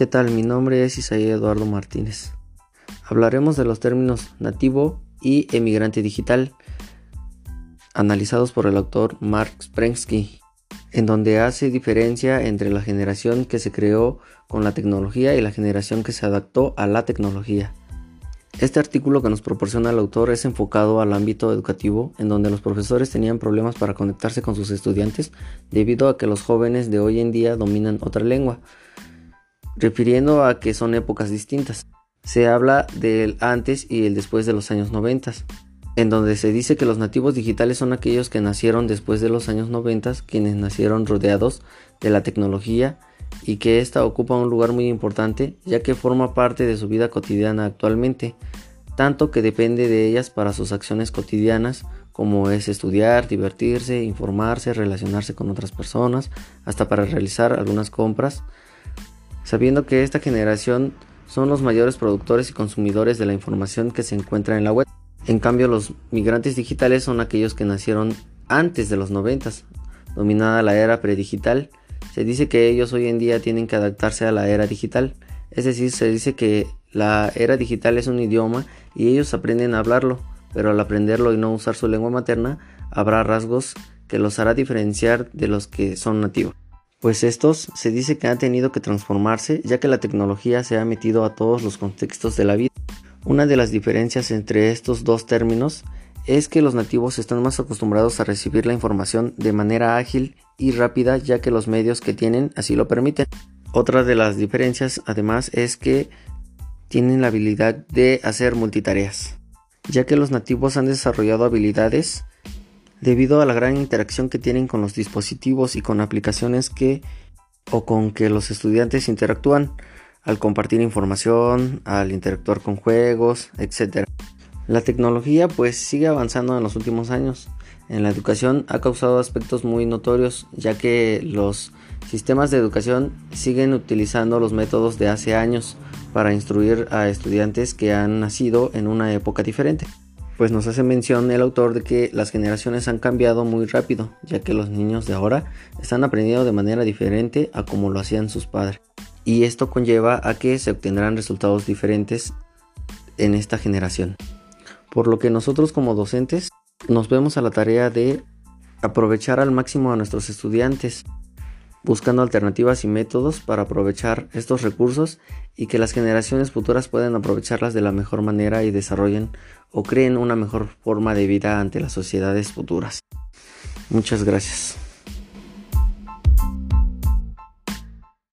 ¿Qué tal? Mi nombre es Isaías Eduardo Martínez. Hablaremos de los términos nativo y emigrante digital, analizados por el autor Mark Sprensky, en donde hace diferencia entre la generación que se creó con la tecnología y la generación que se adaptó a la tecnología. Este artículo que nos proporciona el autor es enfocado al ámbito educativo, en donde los profesores tenían problemas para conectarse con sus estudiantes debido a que los jóvenes de hoy en día dominan otra lengua, refiriendo a que son épocas distintas. Se habla del antes y el después de los años 90, en donde se dice que los nativos digitales son aquellos que nacieron después de los años 90, quienes nacieron rodeados de la tecnología y que ésta ocupa un lugar muy importante ya que forma parte de su vida cotidiana actualmente, tanto que depende de ellas para sus acciones cotidianas como es estudiar, divertirse, informarse, relacionarse con otras personas, hasta para realizar algunas compras, sabiendo que esta generación son los mayores productores y consumidores de la información que se encuentra en la web. En cambio, los migrantes digitales son aquellos que nacieron antes de los 90, dominada la era predigital, se dice que ellos hoy en día tienen que adaptarse a la era digital. Es decir, se dice que la era digital es un idioma y ellos aprenden a hablarlo, pero al aprenderlo y no usar su lengua materna, habrá rasgos que los hará diferenciar de los que son nativos. Pues estos se dice que han tenido que transformarse ya que la tecnología se ha metido a todos los contextos de la vida. Una de las diferencias entre estos dos términos es que los nativos están más acostumbrados a recibir la información de manera ágil y rápida ya que los medios que tienen así lo permiten. Otra de las diferencias además es que tienen la habilidad de hacer multitareas, ya que los nativos han desarrollado habilidades debido a la gran interacción que tienen con los dispositivos y con aplicaciones que o con que los estudiantes interactúan al compartir información, al interactuar con juegos, etc. La tecnología pues sigue avanzando en los últimos años. En la educación ha causado aspectos muy notorios ya que los sistemas de educación siguen utilizando los métodos de hace años para instruir a estudiantes que han nacido en una época diferente. Pues nos hace mención el autor de que las generaciones han cambiado muy rápido, ya que los niños de ahora están aprendiendo de manera diferente a como lo hacían sus padres. Y esto conlleva a que se obtendrán resultados diferentes en esta generación por lo que nosotros como docentes nos vemos a la tarea de aprovechar al máximo a nuestros estudiantes, buscando alternativas y métodos para aprovechar estos recursos y que las generaciones futuras puedan aprovecharlas de la mejor manera y desarrollen o creen una mejor forma de vida ante las sociedades futuras. Muchas gracias.